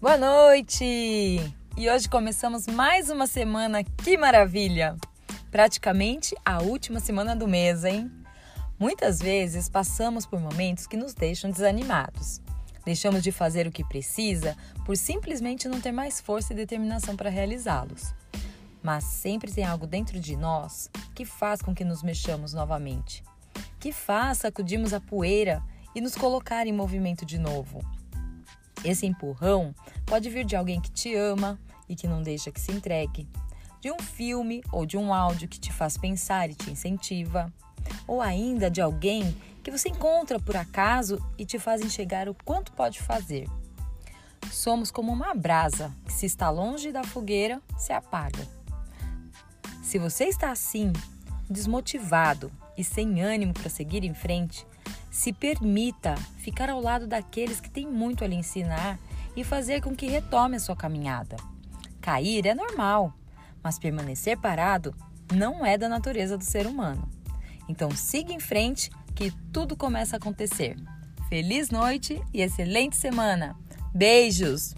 Boa noite! E hoje começamos mais uma semana, que maravilha! Praticamente a última semana do mês, hein? Muitas vezes passamos por momentos que nos deixam desanimados. Deixamos de fazer o que precisa por simplesmente não ter mais força e determinação para realizá-los. Mas sempre tem algo dentro de nós que faz com que nos mexamos novamente, que faz sacudirmos a poeira e nos colocar em movimento de novo. Esse empurrão pode vir de alguém que te ama e que não deixa que se entregue, de um filme ou de um áudio que te faz pensar e te incentiva, ou ainda de alguém que você encontra por acaso e te faz enxergar o quanto pode fazer. Somos como uma brasa que, se está longe da fogueira, se apaga. Se você está assim, desmotivado e sem ânimo para seguir em frente, se permita ficar ao lado daqueles que têm muito a lhe ensinar e fazer com que retome a sua caminhada. Cair é normal, mas permanecer parado não é da natureza do ser humano. Então siga em frente que tudo começa a acontecer. Feliz noite e excelente semana! Beijos!